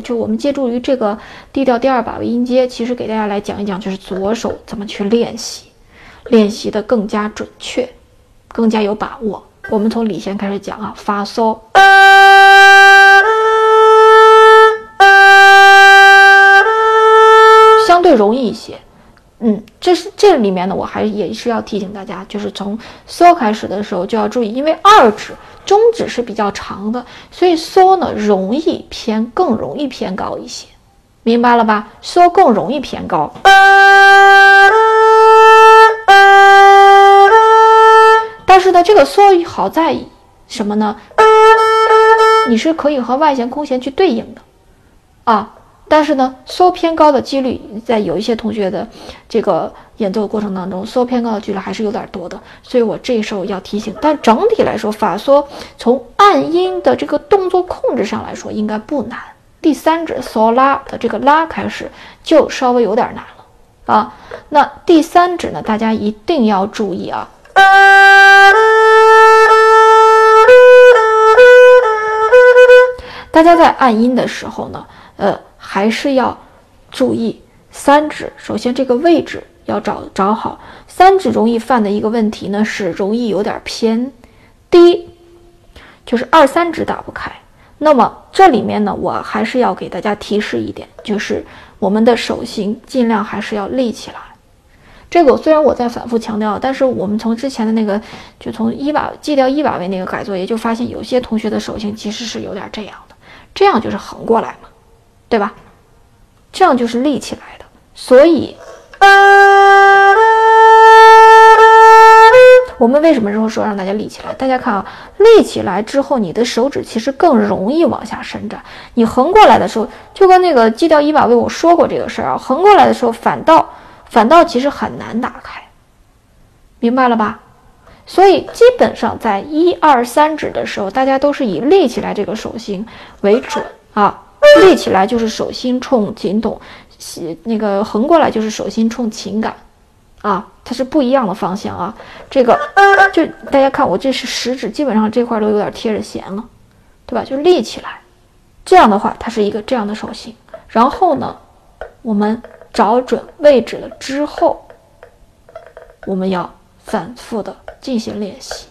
就我们借助于这个 D 调第二把位音阶，其实给大家来讲一讲，就是左手怎么去练习，练习的更加准确，更加有把握。我们从里弦开始讲啊，发嗦，相对容易一些。嗯，这是这里面呢，我还也是要提醒大家，就是从嗦开始的时候就要注意，因为二指。中指是比较长的，所以嗦呢容易偏，更容易偏高一些，明白了吧？嗦更容易偏高。但是呢，这个嗦好在什么呢？你是可以和外弦、空弦去对应的啊。但是呢，嗦偏高的几率，在有一些同学的这个演奏过程当中，嗦偏高的几率还是有点多的，所以我这时候要提醒。但整体来说，法嗦从按音的这个动作控制上来说，应该不难。第三指嗦拉的这个拉开始就稍微有点难了啊。那第三指呢，大家一定要注意啊。大家在按音的时候呢，呃。还是要注意三指，首先这个位置要找找好。三指容易犯的一个问题呢，是容易有点偏低，就是二三指打不开。那么这里面呢，我还是要给大家提示一点，就是我们的手型尽量还是要立起来。这个虽然我在反复强调，但是我们从之前的那个，就从一把 G 调一把位那个改作业就发现，有些同学的手型其实是有点这样的，这样就是横过来嘛。对吧？这样就是立起来的，所以，我们为什么说说让大家立起来？大家看啊，立起来之后，你的手指其实更容易往下伸展。你横过来的时候，就跟那个 G 调一把位我说过这个事儿啊，横过来的时候，反倒反倒其实很难打开，明白了吧？所以基本上在一二三指的时候，大家都是以立起来这个手型为准啊。立起来就是手心冲琴筒，那个横过来就是手心冲琴杆，啊，它是不一样的方向啊。这个就大家看，我这是食指，基本上这块都有点贴着弦了，对吧？就立起来，这样的话，它是一个这样的手型。然后呢，我们找准位置了之后，我们要反复的进行练习。